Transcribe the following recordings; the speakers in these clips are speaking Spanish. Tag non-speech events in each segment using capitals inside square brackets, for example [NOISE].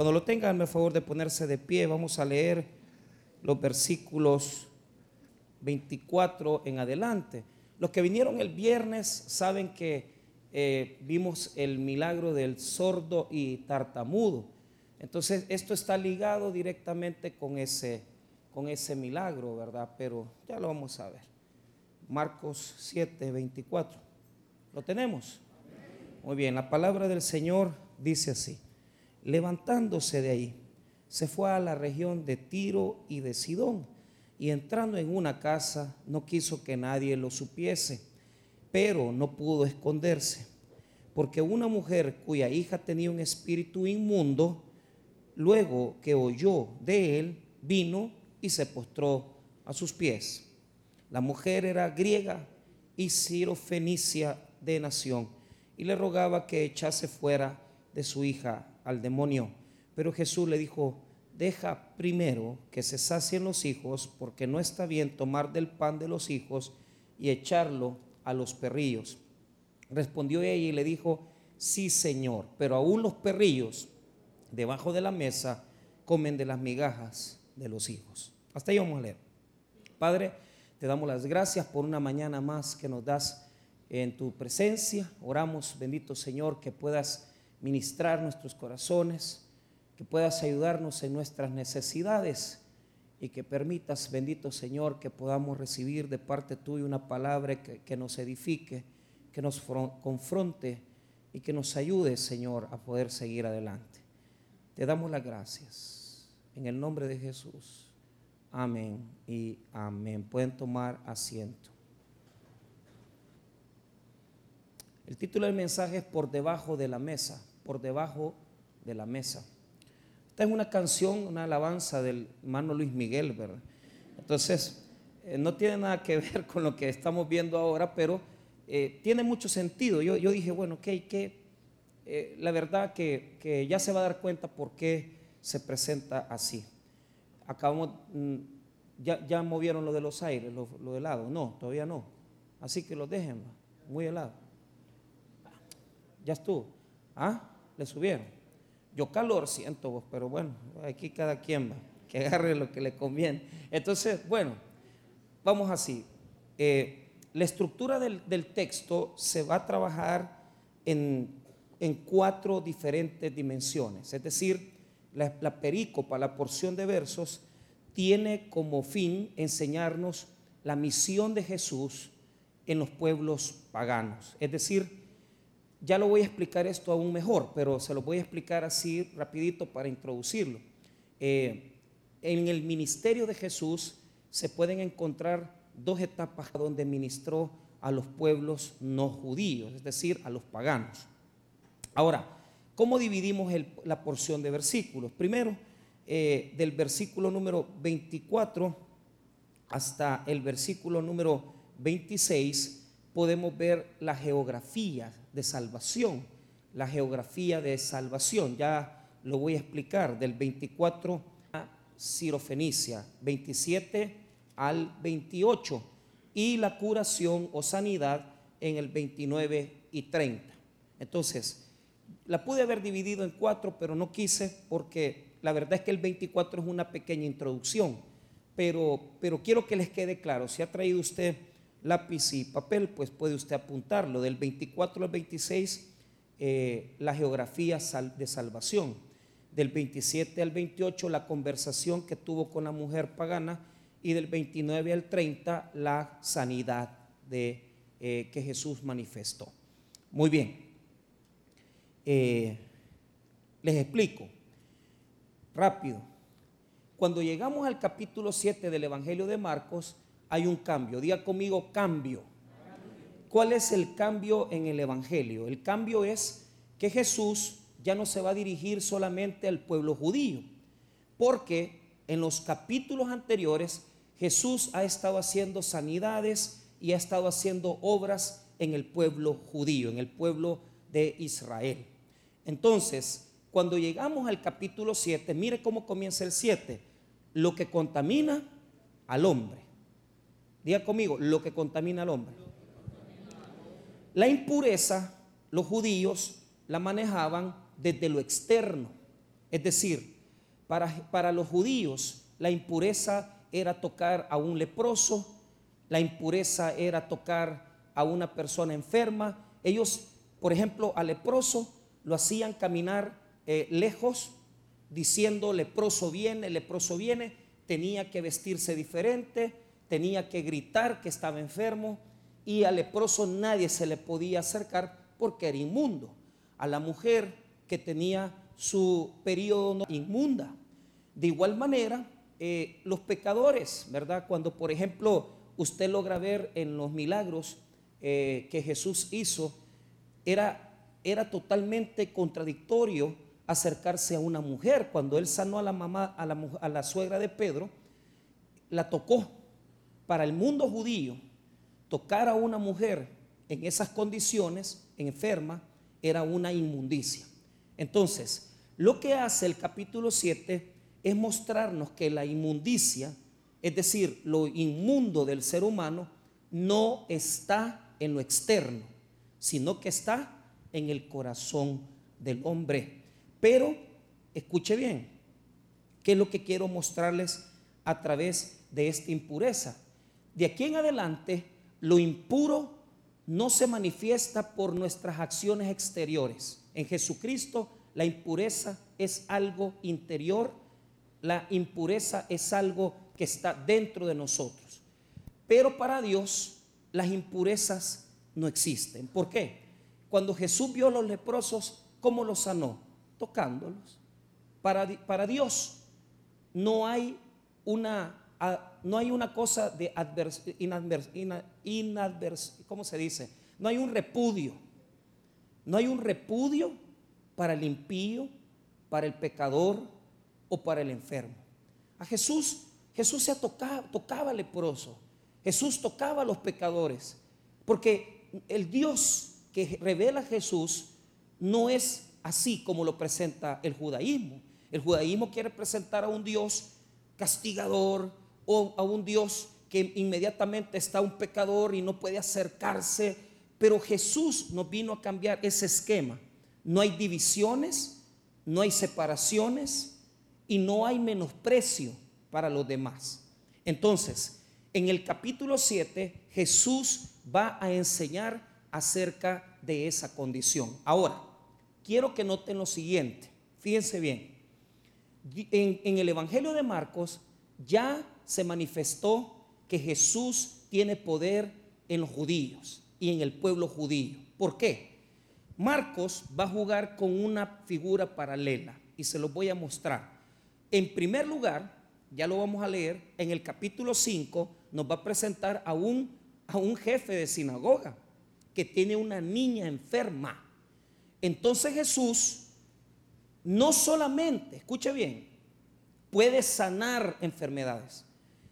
Cuando lo tengan, por favor de ponerse de pie, vamos a leer los versículos 24 en adelante. Los que vinieron el viernes saben que eh, vimos el milagro del sordo y tartamudo. Entonces, esto está ligado directamente con ese, con ese milagro, ¿verdad? Pero ya lo vamos a ver. Marcos 7, 24. ¿Lo tenemos? Muy bien, la palabra del Señor dice así. Levantándose de ahí, se fue a la región de Tiro y de Sidón, y entrando en una casa, no quiso que nadie lo supiese, pero no pudo esconderse, porque una mujer cuya hija tenía un espíritu inmundo, luego que oyó de él, vino y se postró a sus pies. La mujer era griega y sirofenicia de nación, y le rogaba que echase fuera de su hija al demonio. Pero Jesús le dijo, deja primero que se sacien los hijos, porque no está bien tomar del pan de los hijos y echarlo a los perrillos. Respondió ella y le dijo, sí Señor, pero aún los perrillos debajo de la mesa comen de las migajas de los hijos. Hasta ahí vamos a leer. Padre, te damos las gracias por una mañana más que nos das en tu presencia. Oramos, bendito Señor, que puedas ministrar nuestros corazones, que puedas ayudarnos en nuestras necesidades y que permitas, bendito Señor, que podamos recibir de parte tuya una palabra que, nos edifique, que nos confronte y que nos ayude, Señor, a poder seguir adelante. Te damos las gracias. En el nombre de Jesús. Amén y amén. Pueden tomar asiento. El título del mensaje es Por debajo de la mesa por debajo de la mesa. Esta es una canción, una alabanza del hermano Luis Miguel, ¿verdad? Entonces, eh, no tiene nada que [LAUGHS] ver con lo que estamos viendo ahora, pero eh, tiene mucho sentido. Yo, yo dije, bueno, ok, que eh, la verdad que, que, ya se va a dar cuenta por qué se presenta así. Acabamos, mm, ya, ya movieron lo de los aires, lo, lo helado. No, todavía no. Así que lo dejen, muy helado. Ya estuvo. ¿Ah? Le subieron. Yo calor siento vos, pero bueno, aquí cada quien va, que [LAUGHS] agarre lo que le conviene. Entonces, bueno, vamos así. Eh, la estructura del, texto se va a trabajar en, cuatro diferentes dimensiones. Es decir, la, la perícopa, la porción de versos, tiene como fin enseñarnos la misión de Jesús en los pueblos paganos. Es decir, ya lo voy a explicar esto aún mejor, pero se lo voy a explicar así rapidito para introducirlo. Eh, en el ministerio de Jesús se pueden encontrar dos etapas donde ministró a los pueblos no judíos, es decir, a los paganos. Ahora, ¿cómo dividimos la porción de versículos? Primero, eh, del versículo número 24 hasta el versículo número 26, podemos ver la geografía de salvación, la geografía de salvación. Ya lo voy a explicar del 24 a Cirofenicia, 27 al 28 y la curación o sanidad en el 29 y 30. Entonces, la pude haber dividido en cuatro, pero no quise porque la verdad es que el 24 es una pequeña introducción, pero, pero quiero que les quede claro, si ha traído usted lápiz y papel, pues puede usted apuntarlo. Del 24 al 26, eh, la geografía de salvación. Del 27 al 28, la conversación que tuvo con la mujer pagana. Y del 29 al 30, la sanidad de, eh, que Jesús manifestó. Muy bien. Eh, les explico. Rápido. Cuando llegamos al capítulo 7 del Evangelio de Marcos, hay un cambio. Diga conmigo cambio. ¿Cuál es el cambio en el Evangelio? El cambio es que Jesús ya no se va a dirigir solamente al pueblo judío, porque en los capítulos anteriores Jesús ha estado haciendo sanidades y ha estado haciendo obras en el pueblo judío, en el pueblo de Israel. Entonces, cuando llegamos al capítulo 7, mire cómo comienza el 7, lo que contamina al hombre. Diga conmigo, lo que contamina al hombre. La impureza, los judíos la manejaban desde lo externo. Es decir, para, para los judíos la impureza era tocar a un leproso, la impureza era tocar a una persona enferma. Ellos, por ejemplo, al leproso lo hacían caminar eh, lejos, diciendo leproso viene, leproso viene, tenía que vestirse diferente, tenía que gritar que estaba enfermo y al leproso nadie se le podía acercar porque era inmundo. A la mujer que tenía su periodo inmunda. De igual manera, eh, los pecadores, ¿verdad? Cuando, por ejemplo, usted logra ver en los milagros eh, que Jesús hizo, era, era totalmente contradictorio acercarse a una mujer. Cuando él sanó a la mamá, a la, a la suegra de Pedro, la tocó. Para el mundo judío, tocar a una mujer en esas condiciones, enferma, era una inmundicia. Entonces, lo que hace el capítulo 7 es mostrarnos que la inmundicia, es decir, lo inmundo del ser humano, no está en lo externo, sino que está en el corazón del hombre. Pero, escuche bien, ¿qué es lo que quiero mostrarles a través de esta impureza? De aquí en adelante, lo impuro no se manifiesta por nuestras acciones exteriores. En Jesucristo, la impureza es algo interior la impureza es algo que está dentro de nosotros. Pero para Dios las impurezas no existen. ¿Por qué? Cuando Jesús vio a los leprosos, ¿cómo los sanó? Tocándolos. Para, para Dios no hay una no hay una cosa de advers, ¿cómo se dice? No hay un repudio. No hay un repudio para el impío, para el pecador, o para el enfermo. A Jesús, Jesús se tocaba, tocaba leproso. Jesús tocaba a los pecadores. Porque el Dios que revela a Jesús no es así como lo presenta el judaísmo. El judaísmo quiere presentar a un Dios castigador a un Dios que inmediatamente está un pecador y no puede acercarse. Pero Jesús nos vino a cambiar ese esquema. No hay divisiones, no hay separaciones, y no hay menosprecio para los demás. Entonces, en el capítulo 7, Jesús va a enseñar acerca de esa condición. Ahora, quiero que noten lo siguiente, fíjense bien, en, en el Evangelio de Marcos ya se manifestó que Jesús tiene poder en los judíos y en el pueblo judío. ¿Por qué? Marcos va a jugar con una figura paralela y se lo voy a mostrar. En primer lugar, ya lo vamos a leer, en el capítulo 5 nos va a presentar a un, a un jefe de sinagoga que tiene una niña enferma. Entonces Jesús no solamente, escuche bien, puede sanar enfermedades,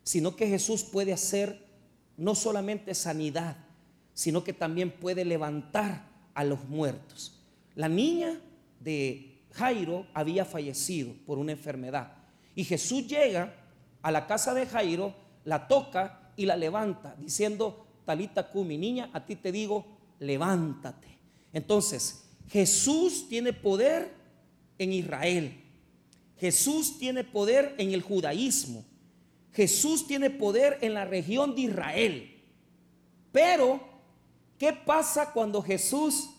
sino que Jesús puede hacer no solamente sanidad, sino que también puede levantar a los muertos. La niña de Jairo había fallecido por una enfermedad. Y Jesús llega a la casa de Jairo, la toca y la levanta, diciendo, Talita mi niña, a ti te digo, levántate. Entonces, Jesús tiene poder en Israel. Jesús tiene poder en el judaísmo. Jesús tiene poder en la región de Israel. Pero, ¿qué pasa cuando Jesús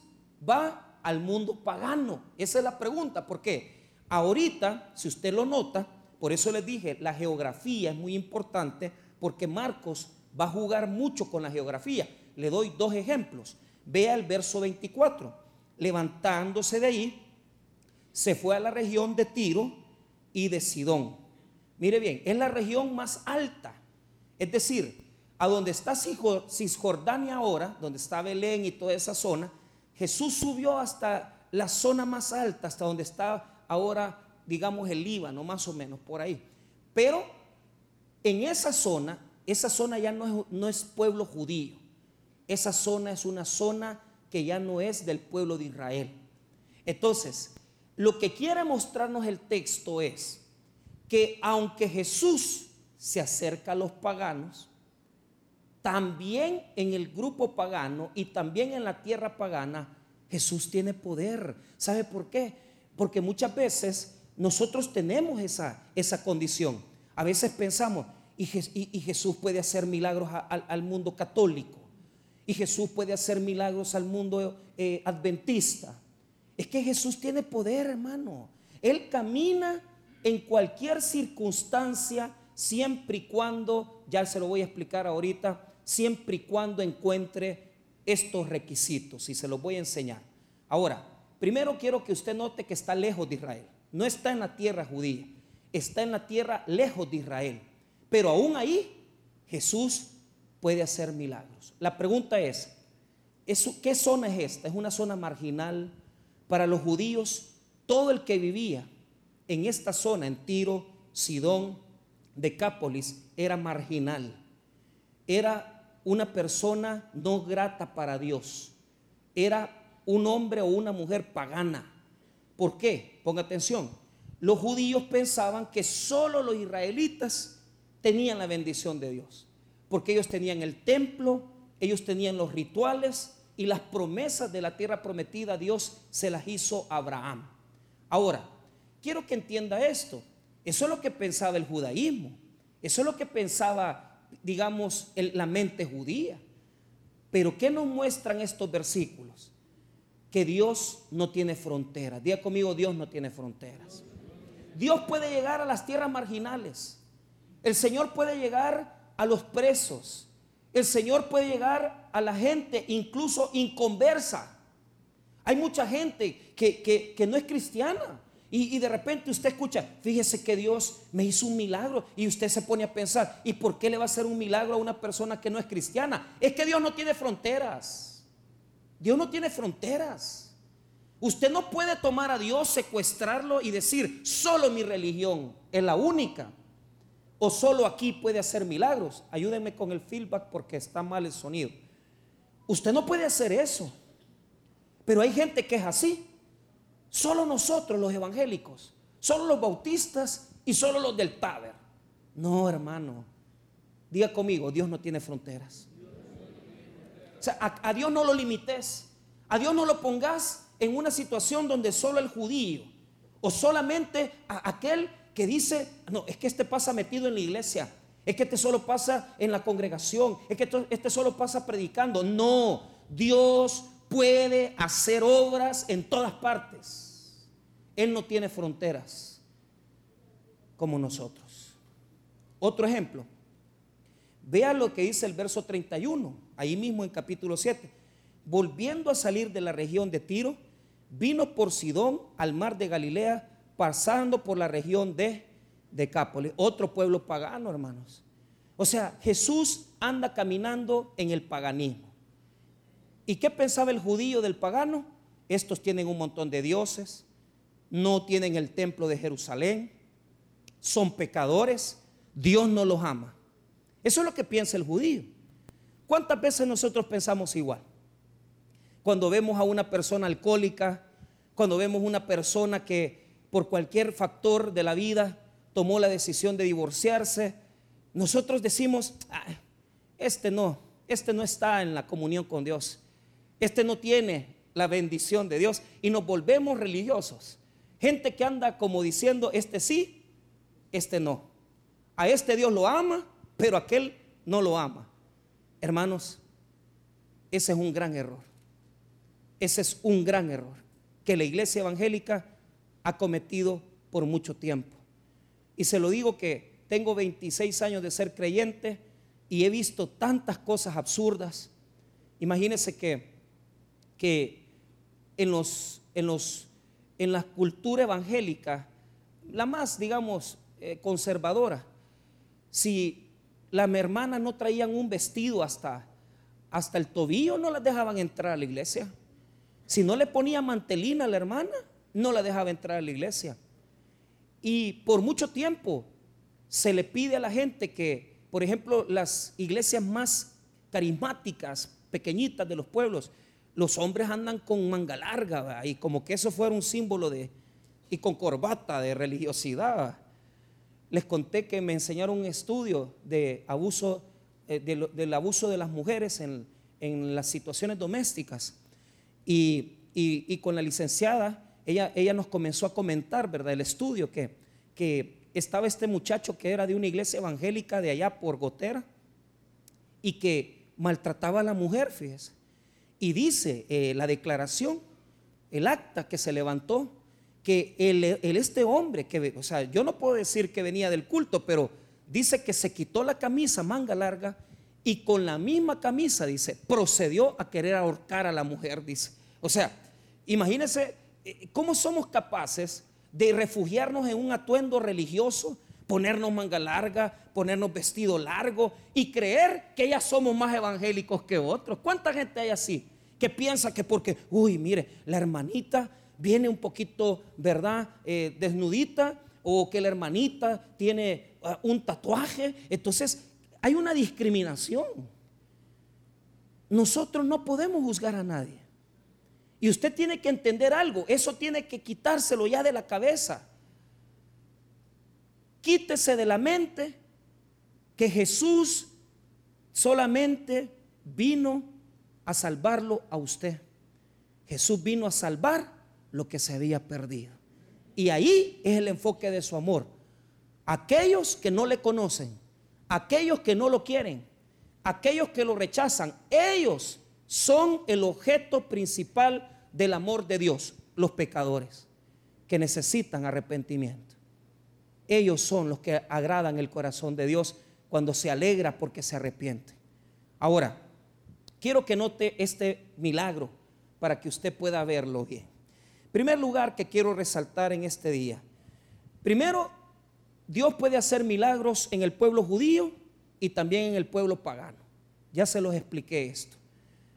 va al mundo pagano? Esa es la pregunta. ¿Por qué? Ahorita, si usted lo nota, por eso les dije, la geografía es muy importante porque Marcos va a jugar mucho con la geografía. Le doy dos ejemplos. Vea el verso 24. Levantándose de ahí, se fue a la región de Tiro y de Sidón. Mire bien, es la región más alta. Es decir, a donde está Cisjordania ahora, donde está Belén y toda esa zona, Jesús subió hasta la zona más alta, hasta donde está ahora, digamos, el Líbano, más o menos, por ahí. Pero en esa zona, esa zona ya no es, no es pueblo judío. Esa zona es una zona que ya no es del pueblo de Israel. Entonces, lo que quiere mostrarnos el texto es que aunque Jesús se acerca a los paganos, también en el grupo pagano y también en la tierra pagana, Jesús tiene poder. ¿Sabe por qué? Porque muchas veces nosotros tenemos esa, esa condición. A veces pensamos, y, Jesús puede hacer milagros al mundo católico, y Jesús puede hacer milagros al mundo eh, adventista. Es que Jesús tiene poder, hermano. Él camina en cualquier circunstancia, siempre y cuando, ya se lo voy a explicar ahorita, siempre y cuando encuentre estos requisitos, y se los voy a enseñar. Ahora, primero quiero que usted note que está lejos de Israel. No está en la tierra judía, está en la tierra lejos de Israel. Pero aún ahí Jesús puede hacer milagros. La pregunta es, ¿qué zona es esta? ¿Es una zona marginal? Para los judíos, todo el que vivía en esta zona, en Tiro, Sidón, Decápolis, era marginal. Era una persona no grata para Dios. Era un hombre o una mujer pagana. ¿Por qué? Ponga atención. Los judíos pensaban que solo los israelitas tenían la bendición de Dios, porque ellos tenían el templo, ellos tenían los rituales y las promesas de la tierra prometida, Dios se las hizo a Abraham. Ahora, quiero que entienda esto. Eso es lo que pensaba el judaísmo. Eso es lo que pensaba, digamos, la mente judía. Pero ¿qué nos muestran estos versículos? que Dios no tiene fronteras. Diga conmigo, Dios no tiene fronteras. Dios puede llegar a las tierras marginales. El Señor puede llegar a los presos. El Señor puede llegar a la gente incluso inconversa. Hay mucha gente que, no es cristiana. Y, de repente usted escucha, fíjese que Dios me hizo un milagro. Y usted se pone a pensar, ¿y por qué le va a hacer un milagro a una persona que no es cristiana? Es que Dios no tiene fronteras. Dios no tiene fronteras. Usted no puede tomar a Dios, secuestrarlo y decir, solo mi religión es la única. O solo aquí puede hacer milagros. Ayúdenme con el feedback porque está mal el sonido. Usted no puede hacer eso. Pero hay gente que es así. Solo nosotros los evangélicos. Solo los bautistas y solo los del Taber. No, hermano. Diga conmigo, Dios no tiene fronteras. O sea, a, Dios no lo limites. A Dios no lo pongas en una situación donde solo el judío o solamente aquel que dice, no, es que este pasa metido en la iglesia, es que este solo pasa en la congregación, es que este solo pasa predicando. No, Dios puede hacer obras en todas partes. Él no tiene fronteras como nosotros. Otro ejemplo, vea lo que dice el verso 31 ahí mismo en capítulo 7. Volviendo a salir de la región de Tiro, vino por Sidón al mar de Galilea, pasando por la región de Decápolis, otro pueblo pagano, hermanos. O sea, Jesús anda caminando en el paganismo. ¿Y qué pensaba el judío del pagano? Estos tienen un montón de dioses, no tienen el templo de Jerusalén, son pecadores, Dios no los ama. Eso es lo que piensa el judío. ¿Cuántas veces nosotros pensamos igual? Cuando vemos a una persona alcohólica, cuando vemos una persona que por cualquier factor de la vida tomó la decisión de divorciarse, nosotros decimos, este no, este no está en la comunión con Dios, este no tiene la bendición de Dios y nos volvemos religiosos. Gente que anda como diciendo, este sí, este no. A este Dios lo ama, pero aquel no lo ama. Hermanos, ese es un gran error. Ese es un gran error que la iglesia evangélica ha cometido por mucho tiempo. Y se lo digo que tengo 26 años de ser creyente y he visto tantas cosas absurdas. Imagínense que, que en, los, en, los, en la cultura evangélica, la más, digamos, eh, conservadora, si las hermanas no traían un vestido hasta, hasta el tobillo, no las dejaban entrar a la iglesia. Si no le ponía mantelina a la hermana, no la dejaba entrar a la iglesia. Y por mucho tiempo se le pide a la gente que, por ejemplo, las iglesias más carismáticas, pequeñitas de los pueblos, los hombres andan con manga larga y como que eso fuera un símbolo de, y con corbata de religiosidad les conté que me enseñaron un estudio de abuso, eh, del abuso de las mujeres en, las situaciones domésticas. Y, con la licenciada ella, ella nos comenzó a comentar, ¿verdad? El estudio que, que estaba este muchacho que era de una iglesia evangélica de allá por Gotera y que maltrataba a la mujer, fíjese. Y dice eh, la declaración, el acta que se levantó, que el, este hombre, que, o sea, yo no puedo decir que venía del culto, pero dice que se quitó la camisa manga larga y con la misma camisa, dice, procedió a querer ahorcar a la mujer, dice. O sea, imagínense eh, cómo somos capaces de refugiarnos en un atuendo religioso, ponernos manga larga, ponernos vestido largo y creer que ya somos más evangélicos que otros. ¿Cuánta gente hay así? Que piensa que porque, uy, mire, la hermanita viene un poquito, ¿verdad? Eh, desnudita o que la hermanita tiene ah, un tatuaje. Entonces, hay una discriminación. Nosotros no podemos juzgar a nadie. Y usted tiene que entender algo, eso tiene que quitárselo ya de la cabeza. Quítese de la mente que Jesús solamente vino a salvarlo a usted. Jesús vino a salvar lo que se había perdido. Y ahí es el enfoque de su amor. Aquellos que no le conocen, aquellos que no lo quieren, aquellos que lo rechazan, ellos son el objeto principal del amor de Dios, los pecadores, que necesitan arrepentimiento. Ellos son los que agradan el corazón de Dios cuando se alegra porque se arrepiente. Ahora, quiero que note este milagro para que usted pueda verlo bien. Primer lugar que quiero resaltar en este día. Primero, Dios puede hacer milagros en el pueblo judío y también en el pueblo pagano. Ya se los expliqué esto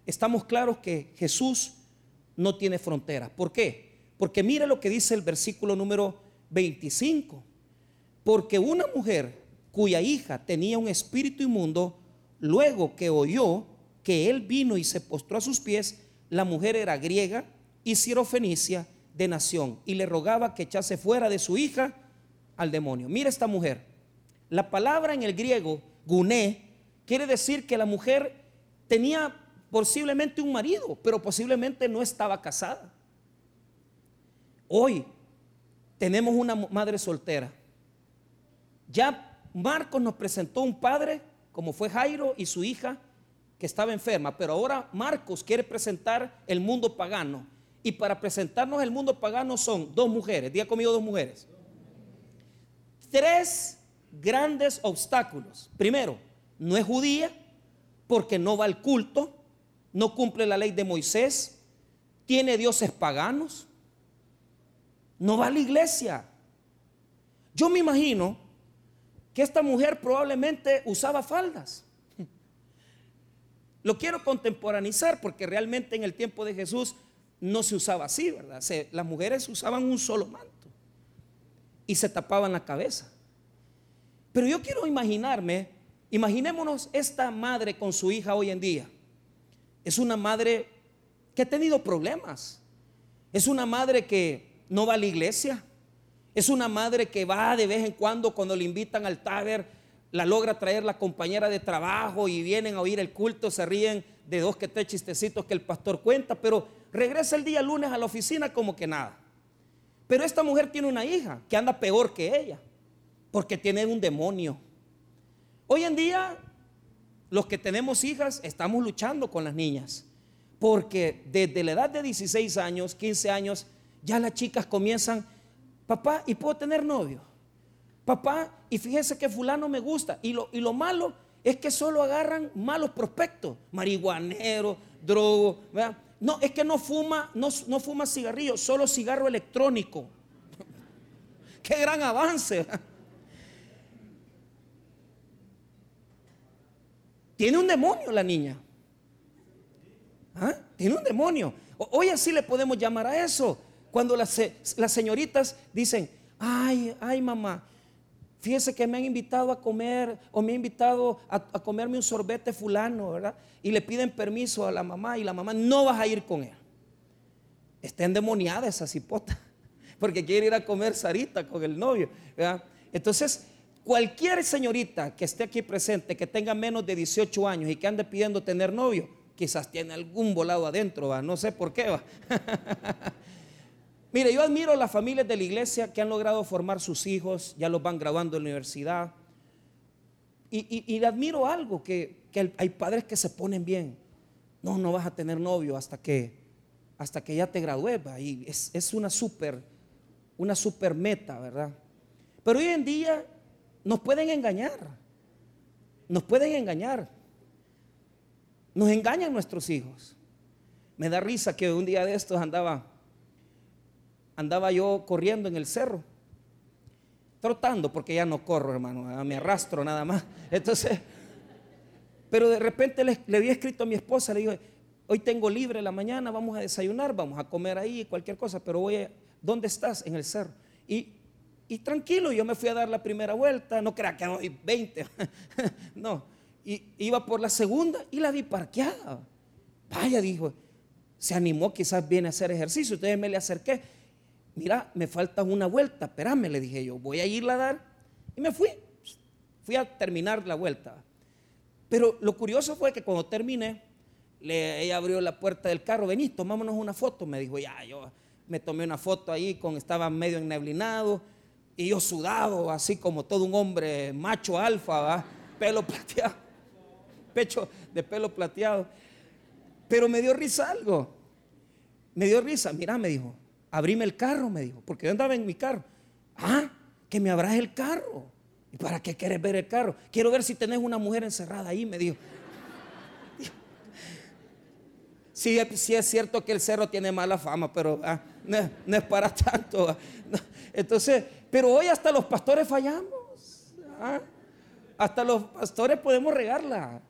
estamos claros que Jesús no tiene fronteras. ¿Por qué? Porque mire lo que dice el versículo número 25. Porque una mujer cuya hija tenía un espíritu inmundo, luego que oyó que él vino y se postró a sus pies, la mujer era griega y sirofenicia de nación y le rogaba que echase fuera de su hija al demonio. Mira esta mujer. La palabra en el griego, guné, quiere decir que la mujer tenía posiblemente un marido, pero posiblemente no estaba casada. Hoy tenemos una madre soltera. Ya Marcos nos presentó un padre, como fue Jairo y su hija, que estaba enferma, pero ahora Marcos quiere presentar el mundo pagano. Y para presentarnos el mundo pagano son dos mujeres, día conmigo dos mujeres. Tres grandes obstáculos. Primero, no es judía porque no va al culto no cumple la ley de Moisés, tiene dioses paganos, no va a la iglesia. Yo me imagino que esta mujer probablemente usaba faldas. Lo quiero contemporanizar porque realmente en el tiempo de Jesús no se usaba así, ¿verdad? las mujeres usaban un solo manto y se tapaban la cabeza. Pero yo quiero imaginarme, imaginémonos esta madre con su hija hoy en día es una madre que ha tenido problemas. Es una madre que no va a la iglesia. Es una madre que va de vez en cuando cuando le invitan al taber, la logra traer la compañera de trabajo y vienen a oír el culto, se ríen de dos que tres chistecitos que el pastor cuenta, pero regresa el día lunes a la oficina como que nada. Pero esta mujer tiene una hija que anda peor que ella, porque tiene un demonio. Hoy en día los que tenemos hijas estamos luchando con las niñas. Porque desde la edad de 16 años, 15 años, ya las chicas comienzan, papá, ¿y puedo tener novio? Papá, y fíjese que fulano me gusta. Y lo, y lo malo es que solo agarran malos prospectos, marihuanero, drogo. No, es que no fuma, no, no fuma cigarrillo, solo cigarro electrónico. [LAUGHS] Qué gran avance. Tiene un demonio la niña. ¿Ah? Tiene un demonio. Hoy así le podemos llamar a eso. Cuando las, las señoritas dicen, ay, ay mamá, fíjese que me han invitado a comer o me han invitado a, comerme un sorbete fulano, ¿verdad? Y le piden permiso a la mamá y la mamá no vas a ir con él. Está endemoniada esa cipota [LAUGHS] porque quiere ir a comer sarita con el novio, ¿verdad? Entonces, Cualquier señorita que esté aquí presente, que tenga menos de 18 años y que ande pidiendo tener novio, quizás tiene algún volado adentro, ¿va? no sé por qué va. [LAUGHS] Mire, yo admiro las familias de la iglesia que han logrado formar sus hijos, ya los van graduando en la universidad. Y, y, admiro algo, que, hay padres que se ponen bien. No, no vas a tener novio hasta que, hasta que ya te gradúes. Y es, es una super, una super meta, ¿verdad? Pero hoy en día nos pueden engañar. Nos pueden engañar. Nos engañan nuestros hijos. Me da risa que un día de estos andaba andaba yo corriendo en el cerro. Trotando, porque ya no corro, hermano, me arrastro nada más. [LAUGHS] Entonces, pero de repente le, le había escrito a mi esposa, le digo, hoy tengo libre la mañana, vamos a desayunar, vamos a comer ahí, cualquier cosa, pero voy a, ¿dónde estás? En el cerro. Y, y tranquilo, yo me fui a dar la primera vuelta, no crea que hoy 20, [LAUGHS] no, y iba por la segunda y la vi parqueada. Vaya, dijo, se animó, quizás viene a hacer ejercicio, entonces me le acerqué mira, me falta una vuelta, espérame, le dije yo, voy a irla a dar. Y me fui, fui a terminar la vuelta. Pero lo curioso fue que cuando terminé, ella abrió la puerta del carro, vení, tomámonos una foto. Me dijo, ya, yo me tomé una foto ahí, con, estaba medio enneblinado y yo sudado, así como todo un hombre macho alfa, pelo [LAUGHS] plateado, pecho de pelo plateado. Pero me dio risa algo. Me dio risa, mira, me dijo, abrime el carro, me dijo, porque yo andaba en mi carro. Ah, que me abras el carro. ¿Y para qué quieres ver el carro? Quiero ver si tenés una mujer encerrada ahí, me dijo. [LAUGHS] Sí, sí es cierto que el cerro tiene mala fama, pero ah, no, es para tanto. Ah, Entonces, pero hoy hasta los pastores fallamos. Ah, hasta los pastores podemos regarla.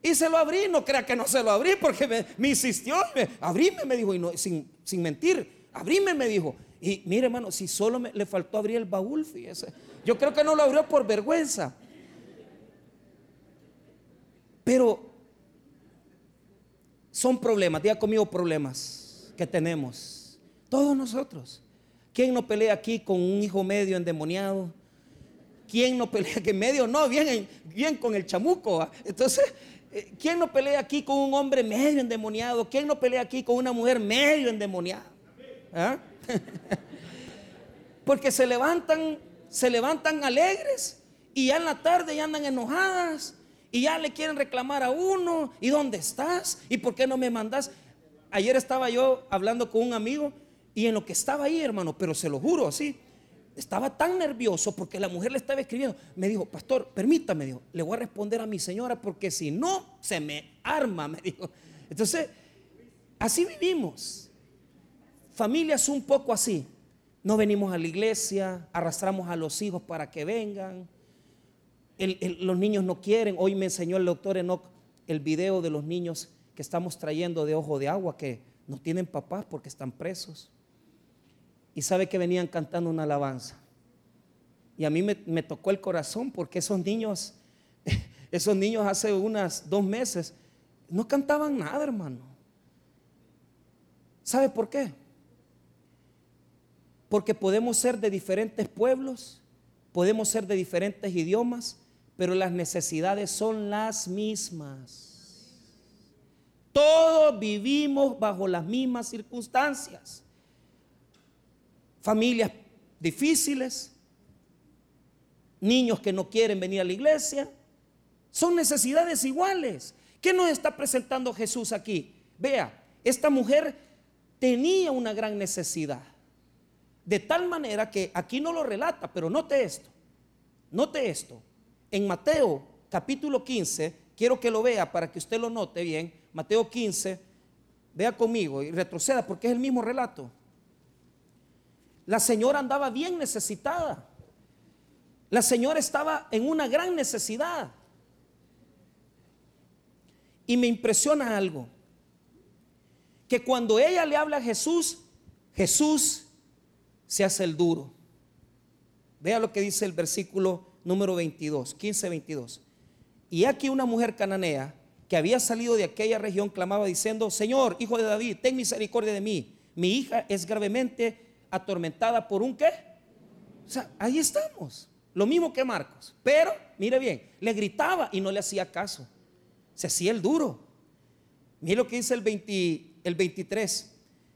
Y se lo abrí, no crea que no se lo abrí porque me, insistió. Me, abríme, me dijo, y no, sin mentir abrime, me dijo. Y mire, hermano, si solo me, le faltó abrir el baúl, fíjese. Yo creo que no lo abrió por vergüenza. Pero son problemas, diga conmigo problemas que tenemos. Todos nosotros. ¿Quién no pelea aquí con un hijo medio endemoniado? ¿Quién no pelea que medio? No, bien, bien con el chamuco. Entonces, eh, ¿quién no pelea aquí con un hombre medio endemoniado? ¿Quién no pelea aquí con una mujer medio endemoniada? ¿Ah? [LAUGHS] Porque se levantan, se levantan alegres y ya en la tarde ya andan enojadas y ya le quieren reclamar a uno, ¿y dónde estás? ¿Y por qué no me mandas? Ayer estaba yo hablando con un amigo y en lo que estaba ahí, hermano, pero se lo juro así, estaba tan nervioso porque la mujer le estaba escribiendo. Me dijo, pastor, permítame, le voy a responder a mi señora porque si no, se me arma, [LAUGHS] me dijo. Entonces, así vivimos. Familias un poco así. No venimos a la iglesia, arrastramos a los hijos para que vengan. los niños no quieren. Hoy me enseñó el doctor Enoch el video de los niños que estamos trayendo de ojo de agua que no tienen papás porque están presos. Y sabe que venían cantando una alabanza. Y a mí me, me tocó el corazón porque esos niños, [LAUGHS] esos niños hace unas dos meses no cantaban nada, hermano. ¿Sabe por qué? Porque podemos ser de diferentes pueblos, podemos ser de diferentes idiomas, pero las necesidades son las mismas. Todos vivimos bajo las mismas circunstancias. Familias difíciles, niños que no quieren venir a la iglesia, son necesidades iguales. ¿Qué nos está presentando Jesús aquí? Vea, esta mujer tenía una gran necesidad. De tal manera que aquí no lo relata, pero note esto. Note esto. En Mateo capítulo 15, quiero que lo vea para que usted lo note bien. Mateo 15, vea conmigo y retroceda porque es el mismo relato. La señora andaba bien necesitada. La señora estaba en una gran necesidad. Y me impresiona algo. Que cuando ella le habla a Jesús, Jesús se hace el duro. Vea lo que dice el versículo número 22, 15, 22. Y aquí una mujer cananea que había salido de aquella región clamaba diciendo, Señor, hijo de David, ten misericordia de mí. Mi hija es gravemente atormentada por un qué. O sea, ahí estamos. Lo mismo que Marcos. Pero, mire bien, le gritaba y no le hacía caso. Se hacía el duro. Mire lo que dice el, el 23.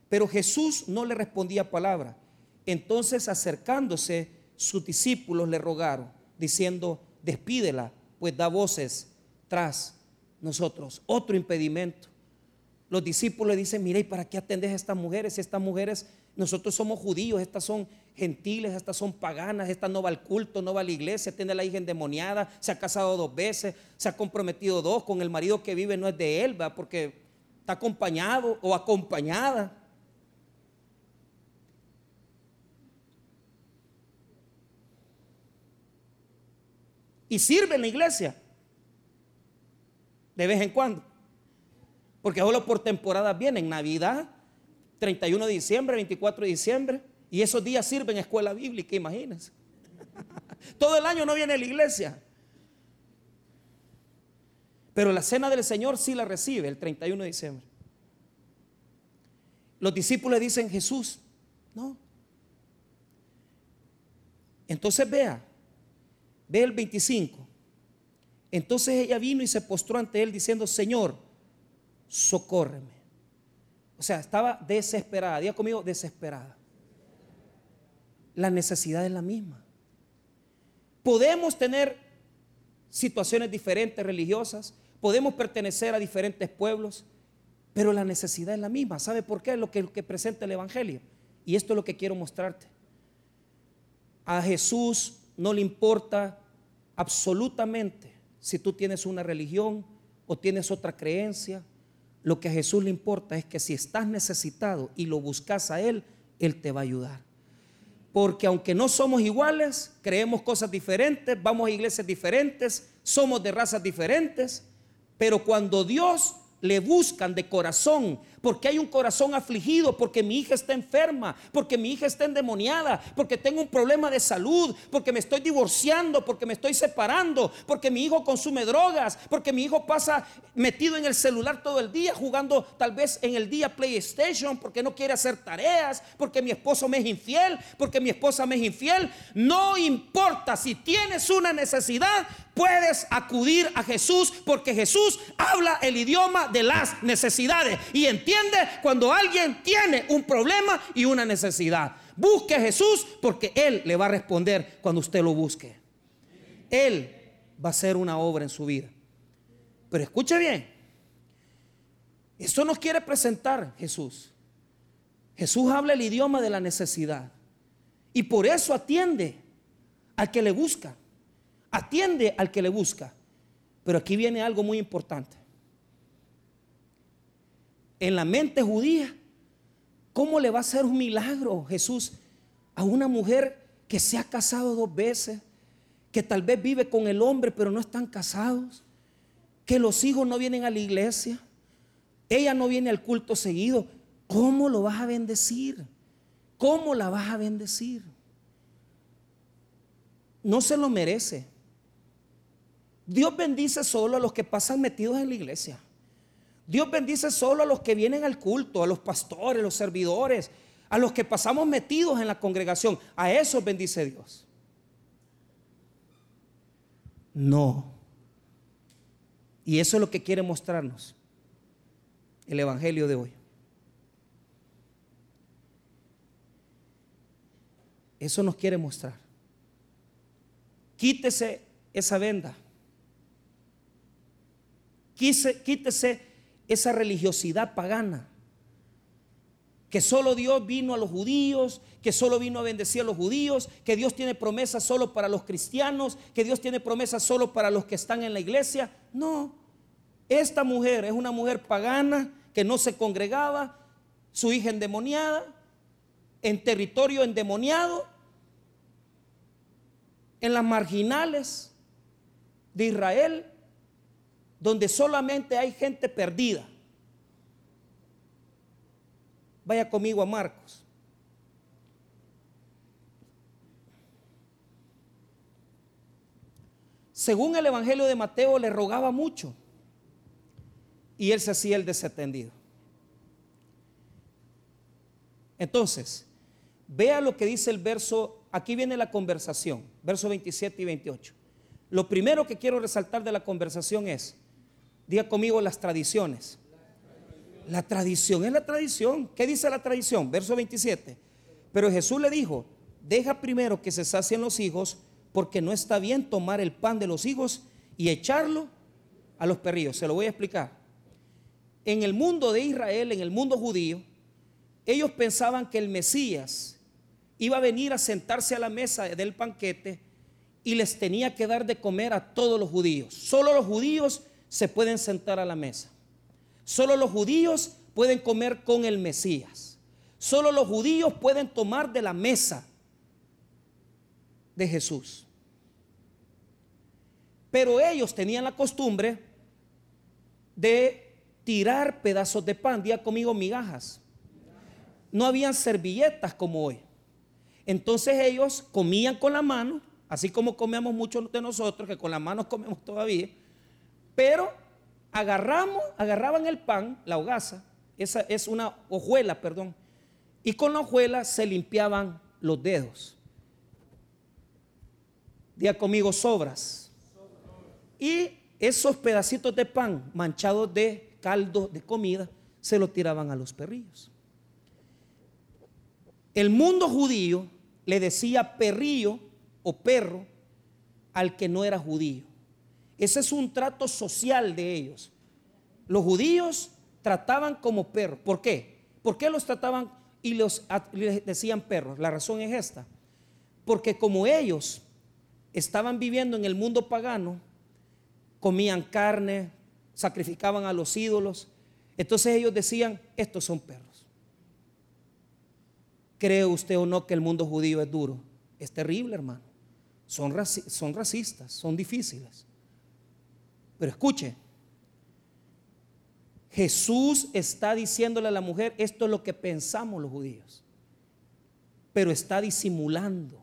Pero Jesús no le respondía palabra. Entonces acercándose, sus discípulos le rogaron, diciendo, despídela, pues da voces tras nosotros. Otro impedimento. Los discípulos le dicen, mire, ¿y para qué atendes a estas mujeres? Estas mujeres, nosotros somos judíos, estas son gentiles, estas son paganas, esta no va al culto, no va a la iglesia, tiene la hija endemoniada, se ha casado dos veces, se ha comprometido dos, con el marido que vive no es de él, porque está acompañado o acompañada. Y sirve en la iglesia, de vez en cuando, porque solo por temporadas vienen, Navidad, 31 de diciembre, 24 de diciembre, y esos días sirven escuela bíblica, imagínense. [LAUGHS] Todo el año no viene a la iglesia. Pero la cena del Señor sí la recibe el 31 de diciembre. Los discípulos dicen, Jesús, no. Entonces vea, ve el 25. Entonces ella vino y se postró ante él diciendo, Señor, socórreme. O sea, estaba desesperada. Diga conmigo, desesperada la necesidad es la misma. Podemos tener situaciones diferentes religiosas, podemos pertenecer a diferentes pueblos, pero la necesidad es la misma. ¿Sabe por qué? Lo que, lo que presenta el Evangelio. Y esto es lo que quiero mostrarte. A Jesús no le importa absolutamente si tú tienes una religión o tienes otra creencia. Lo que a Jesús le importa es que si estás necesitado y lo buscas a Él, Él te va a ayudar. Porque aunque no somos iguales, creemos cosas diferentes, vamos a iglesias diferentes, somos de razas diferentes, pero cuando Dios le buscan de corazón, porque hay un corazón afligido, porque mi hija está enferma, porque mi hija está endemoniada, porque tengo un problema de salud, porque me estoy divorciando, porque me estoy separando, porque mi hijo consume drogas, porque mi hijo pasa metido en el celular todo el día, jugando tal vez en el día PlayStation, porque no quiere hacer tareas, porque mi esposo me es infiel, porque mi esposa me es infiel. No importa si tienes una necesidad, puedes acudir a Jesús porque Jesús habla el idioma de las necesidades y entiende cuando alguien tiene un problema y una necesidad. Busque a Jesús porque Él le va a responder cuando usted lo busque. Él va a hacer una obra en su vida. Pero escuche bien, eso nos quiere presentar Jesús. Jesús habla el idioma de la necesidad y por eso atiende al que le busca atiende al que le busca. Pero aquí viene algo muy importante. En la mente judía, ¿cómo le va a hacer un milagro Jesús a una mujer que se ha casado dos veces, que tal vez vive con el hombre pero no están casados, que los hijos no vienen a la iglesia, ella no viene al culto seguido? ¿Cómo lo vas a bendecir? ¿Cómo la vas a bendecir? No se lo merece. Dios bendice solo a los que pasan metidos en la iglesia. Dios bendice solo a los que vienen al culto, a los pastores, los servidores, a los que pasamos metidos en la congregación. A esos bendice Dios. No. Y eso es lo que quiere mostrarnos el Evangelio de hoy. Eso nos quiere mostrar. Quítese esa venda quítese esa religiosidad pagana. Que solo Dios vino a los judíos, que solo vino a bendecir a los judíos, que Dios tiene promesas solo para los cristianos, que Dios tiene promesas solo para los que están en la iglesia. No, esta mujer es una mujer pagana que no se congregaba, su hija endemoniada, en territorio endemoniado, en las marginales de Israel, donde solamente hay gente perdida. Vaya conmigo a Marcos. Según el Evangelio de Mateo, le rogaba mucho y él se hacía el desatendido. Entonces, vea lo que dice el verso, aquí viene la conversación, verso 27 y 28. Lo primero que quiero resaltar de la conversación es, Diga conmigo las tradiciones. La tradición es la tradición. ¿Qué dice la tradición? Verso 27. Pero Jesús le dijo, deja primero que se sacien los hijos, porque no está bien tomar el pan de los hijos y echarlo a los perrillos. Se lo voy a explicar. En el mundo de Israel, en el mundo judío, ellos pensaban que el Mesías iba a venir a sentarse a la mesa del banquete y les tenía que dar de comer a todos los judíos. Solo los judíos se pueden sentar a la mesa. Solo los judíos pueden comer con el Mesías. Solo los judíos pueden tomar de la mesa de Jesús. Pero ellos tenían la costumbre de tirar pedazos de pan, día conmigo migajas. No habían servilletas como hoy. Entonces ellos comían con la mano, así como comíamos muchos de nosotros, que con las manos comemos todavía, pero agarramos, agarraban el pan, la hogaza, esa es una hojuela, perdón, y con la hojuela se limpiaban los dedos. Día conmigo sobras. Y esos pedacitos de pan manchados de caldo de comida se los tiraban a los perrillos. El mundo judío le decía perrillo o perro al que no era judío. Ese es un trato social de ellos. Los judíos trataban como perros. ¿Por qué? ¿Por qué los trataban y los, les decían perros? La razón es esta. Porque como ellos estaban viviendo en el mundo pagano, comían carne, sacrificaban a los ídolos, entonces ellos decían, estos son perros. ¿Cree usted o no que el mundo judío es duro? Es terrible, hermano. Son, son racistas, son difíciles. Pero escuche, Jesús está diciéndole a la mujer, esto es lo que pensamos los judíos, pero está disimulando,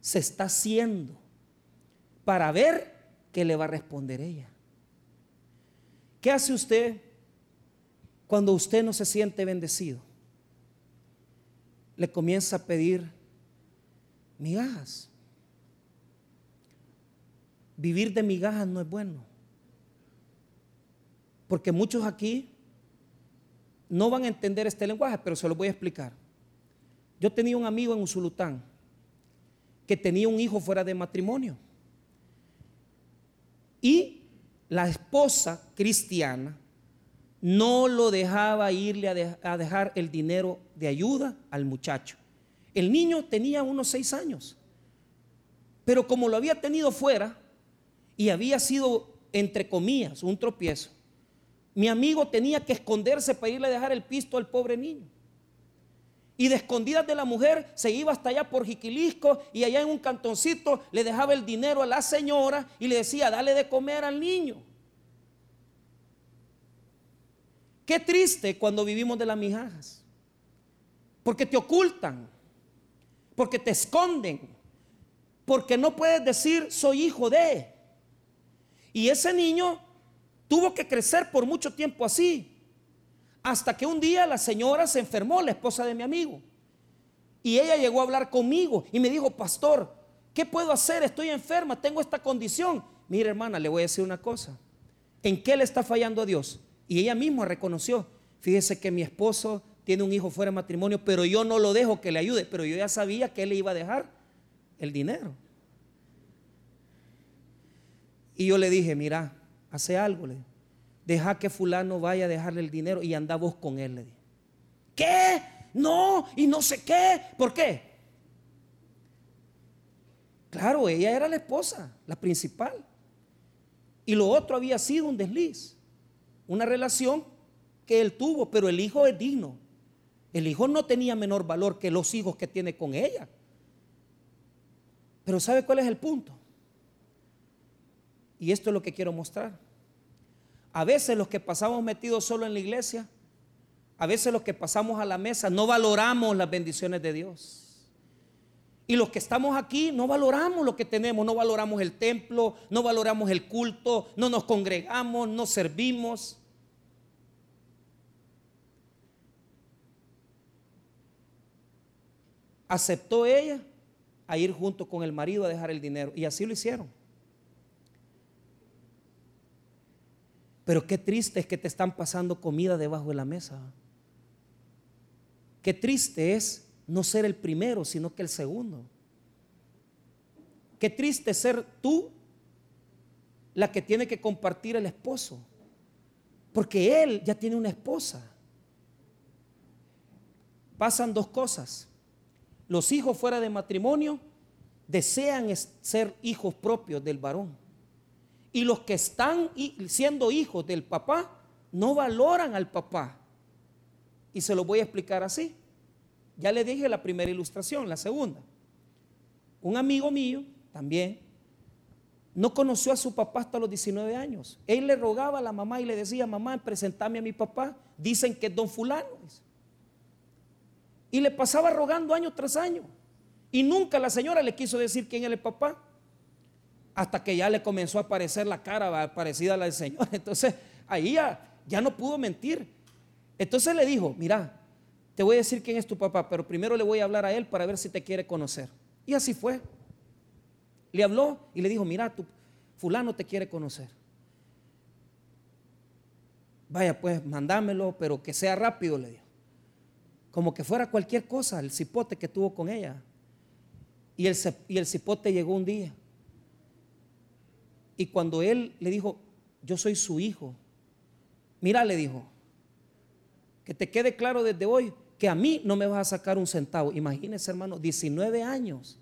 se está haciendo para ver qué le va a responder ella. ¿Qué hace usted cuando usted no se siente bendecido? Le comienza a pedir migajas. Vivir de migajas no es bueno. Porque muchos aquí no van a entender este lenguaje, pero se lo voy a explicar. Yo tenía un amigo en Usulután que tenía un hijo fuera de matrimonio. Y la esposa cristiana no lo dejaba irle a, dejar el dinero de ayuda al muchacho. El niño tenía unos seis años, pero como lo había tenido fuera y había sido, entre comillas, un tropiezo, mi amigo tenía que esconderse para irle a dejar el pisto al pobre niño. Y de escondidas de la mujer se iba hasta allá por Jiquilisco y allá en un cantoncito le dejaba el dinero a la señora y le decía, dale de comer al niño. Qué triste cuando vivimos de las migajas. Porque te ocultan, porque te esconden, porque no puedes decir soy hijo de. Y ese niño Tuvo que crecer por mucho tiempo así. Hasta que un día la señora se enfermó, la esposa de mi amigo. Y ella llegó a hablar conmigo y me dijo, pastor, ¿qué puedo hacer? Estoy enferma, tengo esta condición. Mire hermana, le voy a decir una cosa. ¿En qué le está fallando a Dios? Y ella misma reconoció, fíjese que mi esposo tiene un hijo fuera de matrimonio, pero yo no lo dejo que le ayude, pero yo ya sabía que él le iba a dejar el dinero. Y yo le dije, mira, hace algo, le Deja que fulano vaya a dejarle el dinero y anda vos con él, le. ¿Qué? No, y no sé qué. ¿Por qué? Claro, ella era la esposa, la principal. Y lo otro había sido un desliz, una relación que él tuvo, pero el hijo es digno. El hijo no tenía menor valor que los hijos que tiene con ella. Pero ¿sabe cuál es el punto? Y esto es lo que quiero mostrar. A veces los que pasamos metidos solo en la iglesia, a veces los que pasamos a la mesa no valoramos las bendiciones de Dios. Y los que estamos aquí no valoramos lo que tenemos, no valoramos el templo, no valoramos el culto, no nos congregamos, no servimos. Aceptó ella a ir junto con el marido a dejar el dinero y así lo hicieron. Pero qué triste es que te están pasando comida debajo de la mesa. Qué triste es no ser el primero, sino que el segundo. Qué triste ser tú la que tiene que compartir el esposo. Porque él ya tiene una esposa. Pasan dos cosas. Los hijos fuera de matrimonio desean ser hijos propios del varón. Y los que están siendo hijos del papá no valoran al papá. Y se lo voy a explicar así. Ya le dije la primera ilustración, la segunda. Un amigo mío también no conoció a su papá hasta los 19 años. Él le rogaba a la mamá y le decía, mamá, presentame a mi papá. Dicen que es don fulano. Y le pasaba rogando año tras año. Y nunca la señora le quiso decir quién era el papá. Hasta que ya le comenzó a aparecer la cara parecida a la del Señor. [LAUGHS] Entonces ahí ya, no pudo mentir. Entonces le dijo, mira, te voy a decir quién es tu papá, pero primero le voy a hablar a él para ver si te quiere conocer. Y así fue. Le habló y le dijo, mira, tu fulano te quiere conocer. Vaya, pues, mandámelo, pero que sea rápido, le dijo. Como que fuera cualquier cosa, el cipote que tuvo con ella. Y el, y el cipote llegó un día. Y cuando él le dijo, yo soy su hijo, mira, le dijo, que te quede claro desde hoy que a mí no me vas a sacar un centavo. Imagínese, hermano, 19 años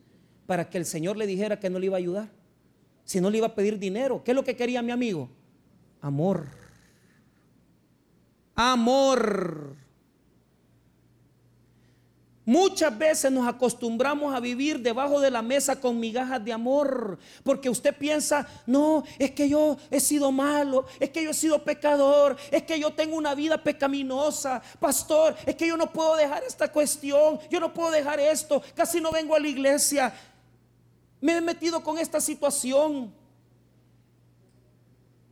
para que el Señor le dijera que no le iba a ayudar. Si no le iba a pedir dinero. ¿Qué es lo que quería mi amigo? Amor. Amor. Muchas veces nos acostumbramos a vivir debajo de la mesa con migajas de amor, porque usted piensa, no, es que yo he sido malo, es que yo he sido pecador, es que yo tengo una vida pecaminosa, pastor, es que yo no puedo dejar esta cuestión, yo no puedo dejar esto, casi no vengo a la iglesia, me he metido con esta situación.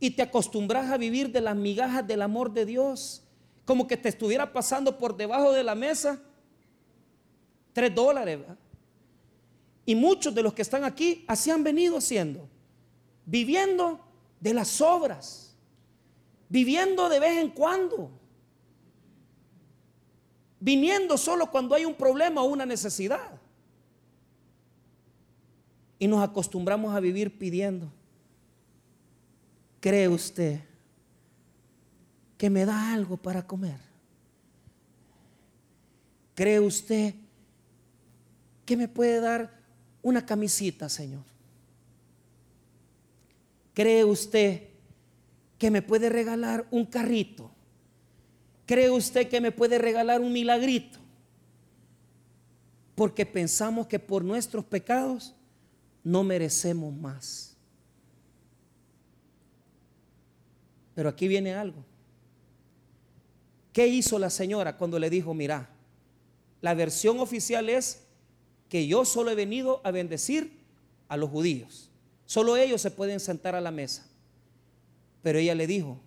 Y te acostumbras a vivir de las migajas del amor de Dios, como que te estuviera pasando por debajo de la mesa tres dólares. Y muchos de los que están aquí así han venido haciendo, viviendo de las obras, viviendo de vez en cuando, viniendo solo cuando hay un problema o una necesidad. Y nos acostumbramos a vivir pidiendo. ¿Cree usted que me da algo para comer? ¿Cree usted ¿Qué me puede dar una camisita, Señor? ¿Cree usted que me puede regalar un carrito? ¿Cree usted que me puede regalar un milagrito? Porque pensamos que por nuestros pecados no merecemos más. Pero aquí viene algo. ¿Qué hizo la señora cuando le dijo, mira, la versión oficial es que yo solo he venido a bendecir a los judíos. Solo ellos se pueden sentar a la mesa. Pero ella le dijo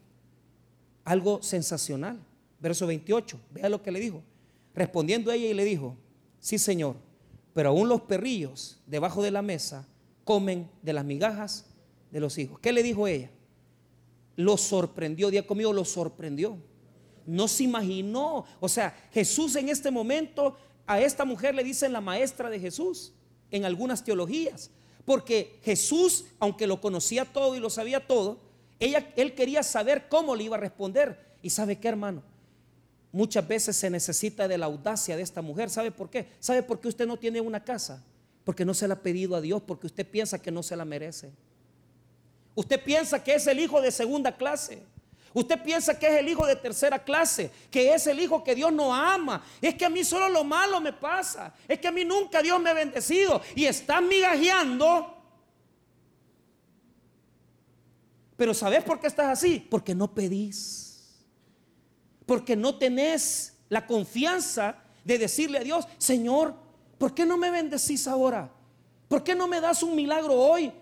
algo sensacional. Verso 28, vea lo que le dijo. Respondiendo a ella y le dijo, sí Señor, pero aún los perrillos debajo de la mesa comen de las migajas de los hijos. ¿Qué le dijo ella? Lo sorprendió, día conmigo, lo sorprendió. No se imaginó. O sea, Jesús en este momento a esta mujer le dicen la maestra de Jesús en algunas teologías, porque Jesús, aunque lo conocía todo y lo sabía todo, ella, él quería saber cómo le iba a responder. Y sabe qué, hermano, muchas veces se necesita de la audacia de esta mujer. ¿Sabe por qué? ¿Sabe por qué usted no tiene una casa? Porque no se la ha pedido a Dios, porque usted piensa que no se la merece. Usted piensa que es el hijo de segunda clase. Usted piensa que es el hijo de tercera clase, que es el hijo que Dios no ama. Es que a mí solo lo malo me pasa. Es que a mí nunca Dios me ha bendecido. Y está migajeando. Pero ¿sabes por qué estás así? Porque no pedís. Porque no tenés la confianza de decirle a Dios, Señor, ¿por qué no me bendecís ahora? ¿Por qué no me das un milagro hoy?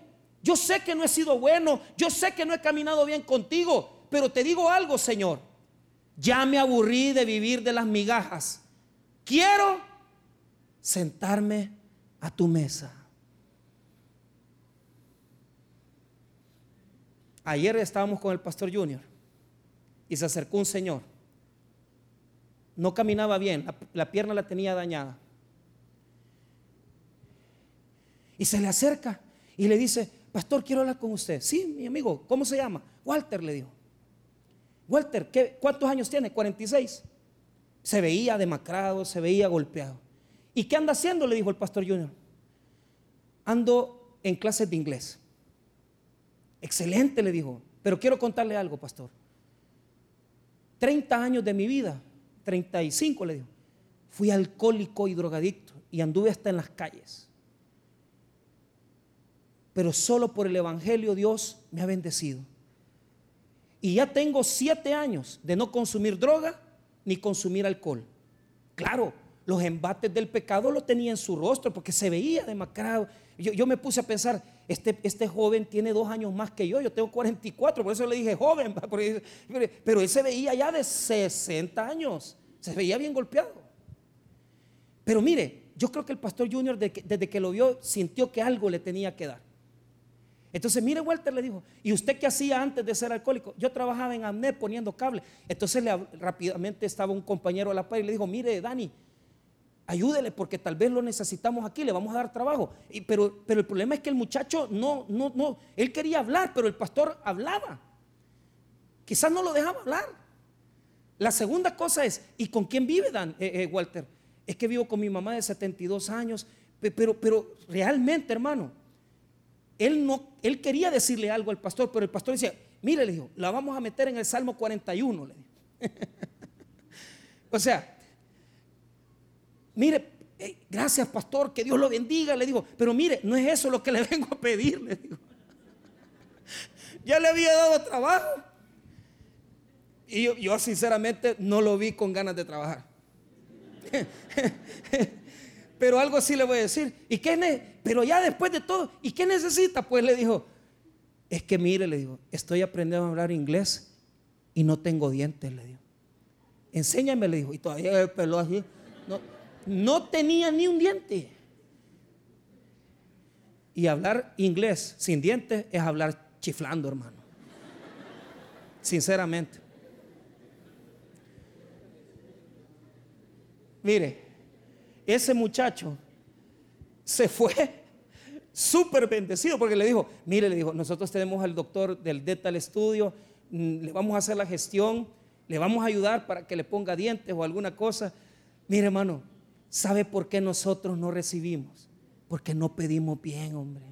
Yo sé que no he sido bueno, yo sé que no he caminado bien contigo, pero te digo algo, Señor. Ya me aburrí de vivir de las migajas. Quiero sentarme a tu mesa. Ayer estábamos con el pastor Junior y se acercó un señor. No caminaba bien, la, la pierna la tenía dañada. Y se le acerca y le dice, pastor, quiero hablar con usted. Sí, mi amigo, ¿cómo se llama? Walter le dijo. Walter, ¿qué, ¿cuántos años tiene? 46. Se veía demacrado, se veía golpeado. ¿Y qué anda haciendo? Le dijo el pastor Junior. Ando en clases de inglés. Excelente, le dijo. Pero quiero contarle algo, pastor. 30 años de mi vida, 35 le dijo, fui alcohólico y drogadicto y anduve hasta en las calles pero solo por el Evangelio Dios me ha bendecido. Y ya tengo siete años de no consumir droga ni consumir alcohol. Claro, los embates del pecado lo tenía en su rostro porque se veía demacrado. Yo, yo me puse a pensar, este, este, joven tiene dos años más que yo, yo tengo 44, por eso le dije joven, pero él se veía ya de 60 años, se veía bien golpeado. Pero mire, yo creo que el pastor Junior desde que lo vio sintió que algo le tenía que dar. Entonces, mire, Walter le dijo, ¿y usted qué hacía antes de ser alcohólico? Yo trabajaba en AMNET poniendo cable. Entonces, rápidamente estaba un compañero a la par y le dijo, mire, Dani, ayúdele porque tal vez lo necesitamos aquí, le vamos a dar trabajo. Pero, pero el problema es que el muchacho no, no, no, él quería hablar, pero el pastor hablaba. Quizás no lo dejaba hablar. La segunda cosa es, ¿y con quién vive Dan, eh, eh, Walter? Es que vivo con mi mamá de 72 años, pero, pero realmente, hermano, él, no, él quería decirle algo al pastor, pero el pastor decía, mire, le dijo, la vamos a meter en el Salmo 41. Le [LAUGHS] o sea, mire, gracias pastor, que Dios lo bendiga, le digo, pero mire, no es eso lo que le [LAUGHS] vengo a pedir, le digo. [LAUGHS] Ya le había dado trabajo. Y yo, yo sinceramente no lo vi con ganas de trabajar. Pero algo así le voy a decir. ¿Y qué Pero ya después de todo, ¿y qué necesita? Pues le dijo, es que mire, le dijo, estoy aprendiendo a hablar inglés y no tengo dientes, le dijo. Enséñame, le dijo. Y todavía el pelo así. No, no tenía ni un diente. Y hablar inglés sin dientes es hablar chiflando, hermano. Sinceramente. Mire, ese muchacho se fue [LAUGHS] súper bendecido porque le dijo, mire, le dijo, nosotros tenemos al doctor del Dental Studio, mm, le vamos a hacer la gestión, le vamos a ayudar para que le ponga dientes o alguna cosa. Mire, hermano, ¿sabe por qué nosotros no recibimos? Porque no pedimos bien, hombre.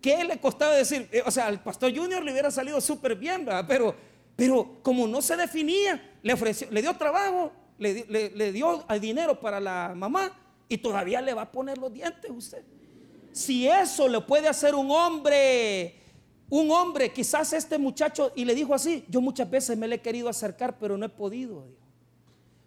¿Qué le costaba decir? Eh, o sea, al pastor Junior le hubiera salido súper bien, ¿verdad? Pero, pero como no se definía, le ofreció, le dio trabajo, le, dio el dinero para la mamá y todavía le va a poner los dientes usted. Si eso le puede hacer un hombre, un hombre, quizás este muchacho, y le dijo así, yo muchas veces me le he querido acercar, pero no he podido.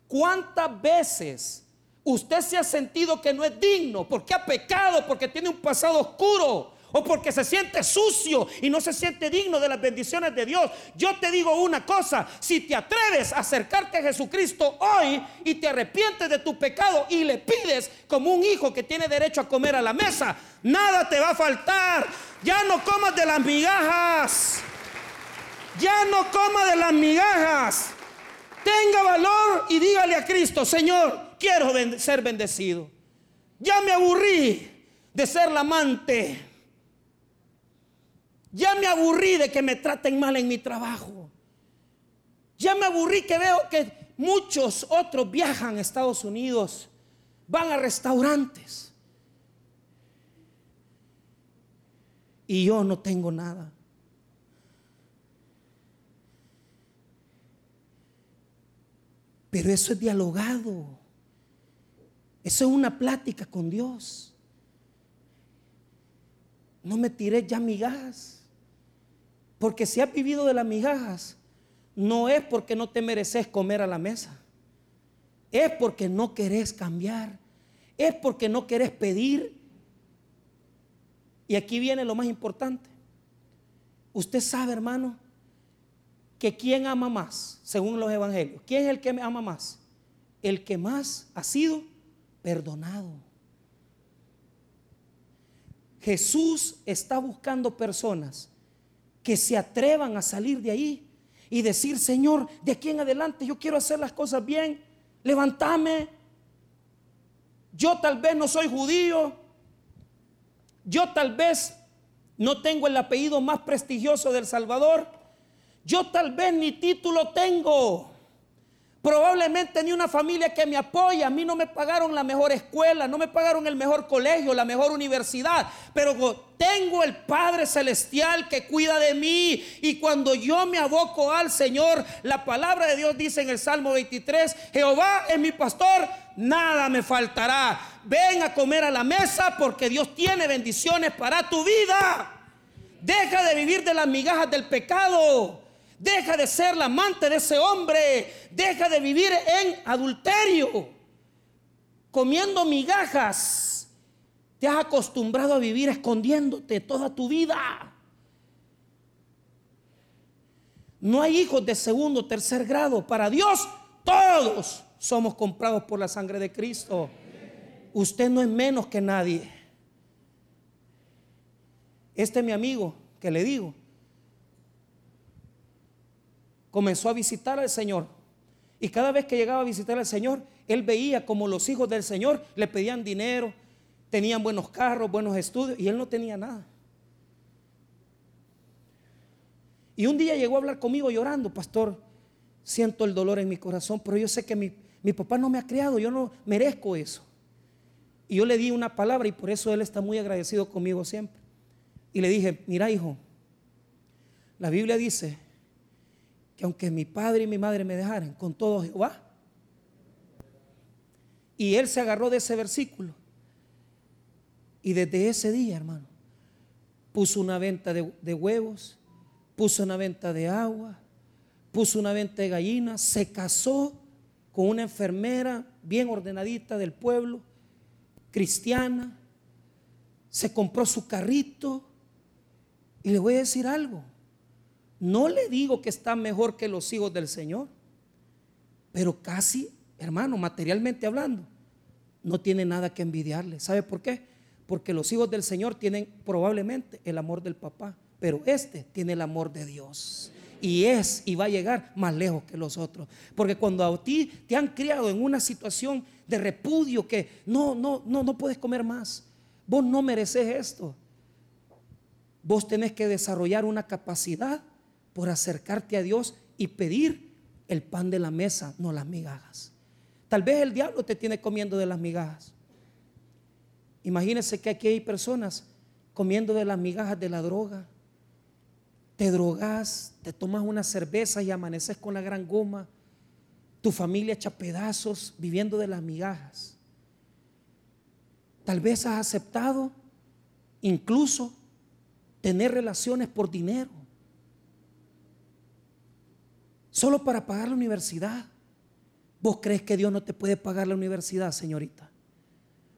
¿Cuántas veces usted se ha sentido que no es digno porque ha pecado, porque tiene un pasado oscuro? O porque se siente sucio y no se siente digno de las bendiciones de Dios. Yo te digo una cosa, si te atreves a acercarte a Jesucristo hoy y te arrepientes de tu pecado y le pides como un hijo que tiene derecho a comer a la mesa, nada te va a faltar. Ya no comas de las migajas. Ya no comas de las migajas. Tenga valor y dígale a Cristo, Señor, quiero ser bendecido. Ya me aburrí de ser la amante ya me aburrí de que me traten mal en mi trabajo. Ya me aburrí que veo que muchos otros viajan a Estados Unidos, van a restaurantes. Y yo no tengo nada. Pero eso es dialogado. Eso es una plática con Dios. No me tiré ya migajas. Porque si has vivido de las migajas, no es porque no te mereces comer a la mesa. Es porque no querés cambiar. Es porque no querés pedir. Y aquí viene lo más importante. Usted sabe, hermano, que quién ama más, según los evangelios. ¿Quién es el que ama más? El que más ha sido perdonado. Jesús está buscando personas que se atrevan a salir de ahí y decir, Señor, de aquí en adelante yo quiero hacer las cosas bien, levantame. Yo tal vez no soy judío, yo tal vez no tengo el apellido más prestigioso del Salvador, yo tal vez ni título tengo. Probablemente ni una familia que me apoya. A mí no me pagaron la mejor escuela, no me pagaron el mejor colegio, la mejor universidad. Pero tengo el Padre Celestial que cuida de mí. Y cuando yo me aboco al Señor, la palabra de Dios dice en el Salmo 23, Jehová es mi pastor, nada me faltará. Ven a comer a la mesa porque Dios tiene bendiciones para tu vida. Deja de vivir de las migajas del pecado. Deja de ser la amante de ese hombre. Deja de vivir en adulterio, comiendo migajas. Te has acostumbrado a vivir escondiéndote toda tu vida. No hay hijos de segundo o tercer grado. Para Dios, todos somos comprados por la sangre de Cristo. Usted no es menos que nadie. Este es mi amigo que le digo comenzó a visitar al Señor. Y cada vez que llegaba a visitar al Señor, él veía como los hijos del Señor le pedían dinero, tenían buenos carros, buenos estudios, y él no tenía nada. Y un día llegó a hablar conmigo llorando, pastor, siento el dolor en mi corazón, pero yo sé que mi, mi papá no me ha criado, yo no merezco eso. Y yo le di una palabra y por eso él está muy agradecido conmigo siempre. Y le dije, mira hijo, la Biblia dice que aunque mi padre y mi madre me dejaran, con todo Jehová. Y él se agarró de ese versículo. Y desde ese día, hermano, puso una venta de, de huevos, puso una venta de agua, puso una venta de gallinas, se casó con una enfermera bien ordenadita del pueblo, cristiana, se compró su carrito. Y le voy a decir algo, no le digo que está mejor que los hijos del Señor, pero casi, hermano, materialmente hablando, no tiene nada que envidiarle. ¿Sabe por qué? Porque los hijos del Señor tienen probablemente el amor del papá, pero este tiene el amor de Dios. Y es y va a llegar más lejos que los otros. Porque cuando a ti te han criado en una situación de repudio que no, no, no, no puedes comer más. Vos no mereces esto. Vos tenés que desarrollar una capacidad por acercarte a Dios y pedir el pan de la mesa, no las migajas. Tal vez el diablo te tiene comiendo de las migajas. Imagínense que aquí hay personas comiendo de las migajas de la droga. Te drogas, te tomas una cerveza y amaneces con la gran goma. Tu familia echa pedazos viviendo de las migajas. Tal vez has aceptado incluso tener relaciones por dinero solo para pagar la universidad. ¿Vos crees que Dios no te puede pagar la universidad, señorita?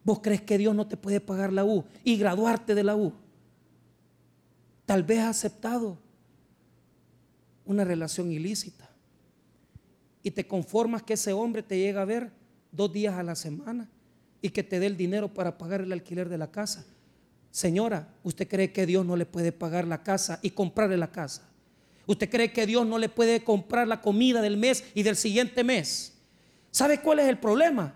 ¿Vos crees que Dios no te puede pagar la U y graduarte de la U? Tal vez has aceptado una relación ilícita y te conformas que ese hombre te llega a ver dos días a la semana y que te dé el dinero para pagar el alquiler de la casa. Señora, ¿usted cree que Dios no le puede pagar la casa y comprarle la casa? ¿Usted cree que Dios no le puede comprar la comida del mes y del siguiente mes? ¿Sabe cuál es el problema?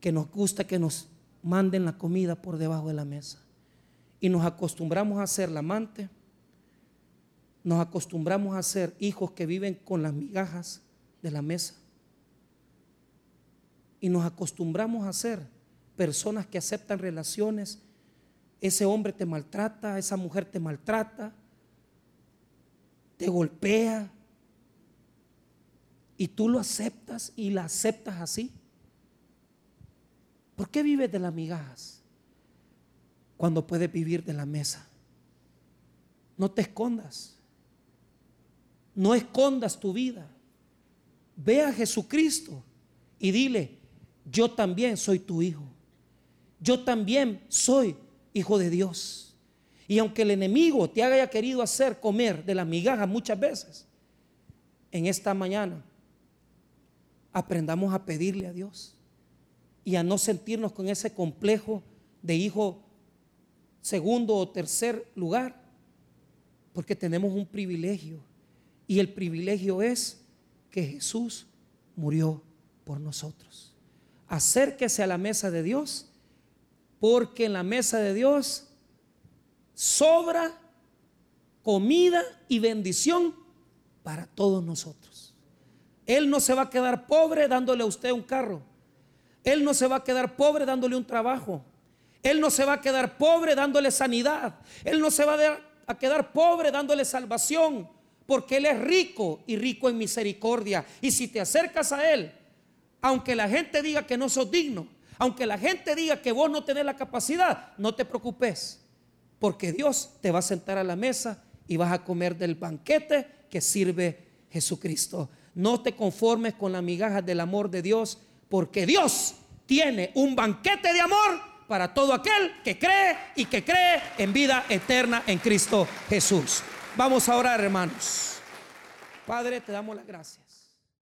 Que nos gusta que nos manden la comida por debajo de la mesa. Y nos acostumbramos a ser la amante. Nos acostumbramos a ser hijos que viven con las migajas de la mesa. Y nos acostumbramos a ser personas que aceptan relaciones. Ese hombre te maltrata, esa mujer te maltrata te golpea y tú lo aceptas y la aceptas así. ¿Por qué vives de las migajas cuando puedes vivir de la mesa? No te escondas. No escondas tu vida. Ve a Jesucristo y dile, yo también soy tu hijo. Yo también soy hijo de Dios. Y aunque el enemigo te haya querido hacer comer de las migajas muchas veces, en esta mañana aprendamos a pedirle a Dios y a no sentirnos con ese complejo de hijo segundo o tercer lugar, porque tenemos un privilegio Y el privilegio es que Jesús murió por nosotros. Acérquese a la mesa de Dios, porque en la mesa de Dios sobra comida y bendición para todos nosotros. Él no se va a quedar pobre dándole a usted un carro. Él no se va a quedar pobre dándole un trabajo. Él no se va a quedar pobre dándole sanidad. Él no se va a quedar pobre dándole salvación. Porque Él es rico y rico en misericordia. Y si te acercas a Él, aunque la gente diga que no sos digno, aunque la gente diga que vos no tenés la capacidad, no te preocupes. Porque Dios te va a sentar a la mesa y vas a comer del banquete que sirve Jesucristo. No te conformes con las migajas del amor de Dios, porque Dios tiene un banquete de amor para todo aquel que cree y que cree en vida eterna en Cristo Jesús. Vamos a orar, hermanos. Padre, te damos las gracias.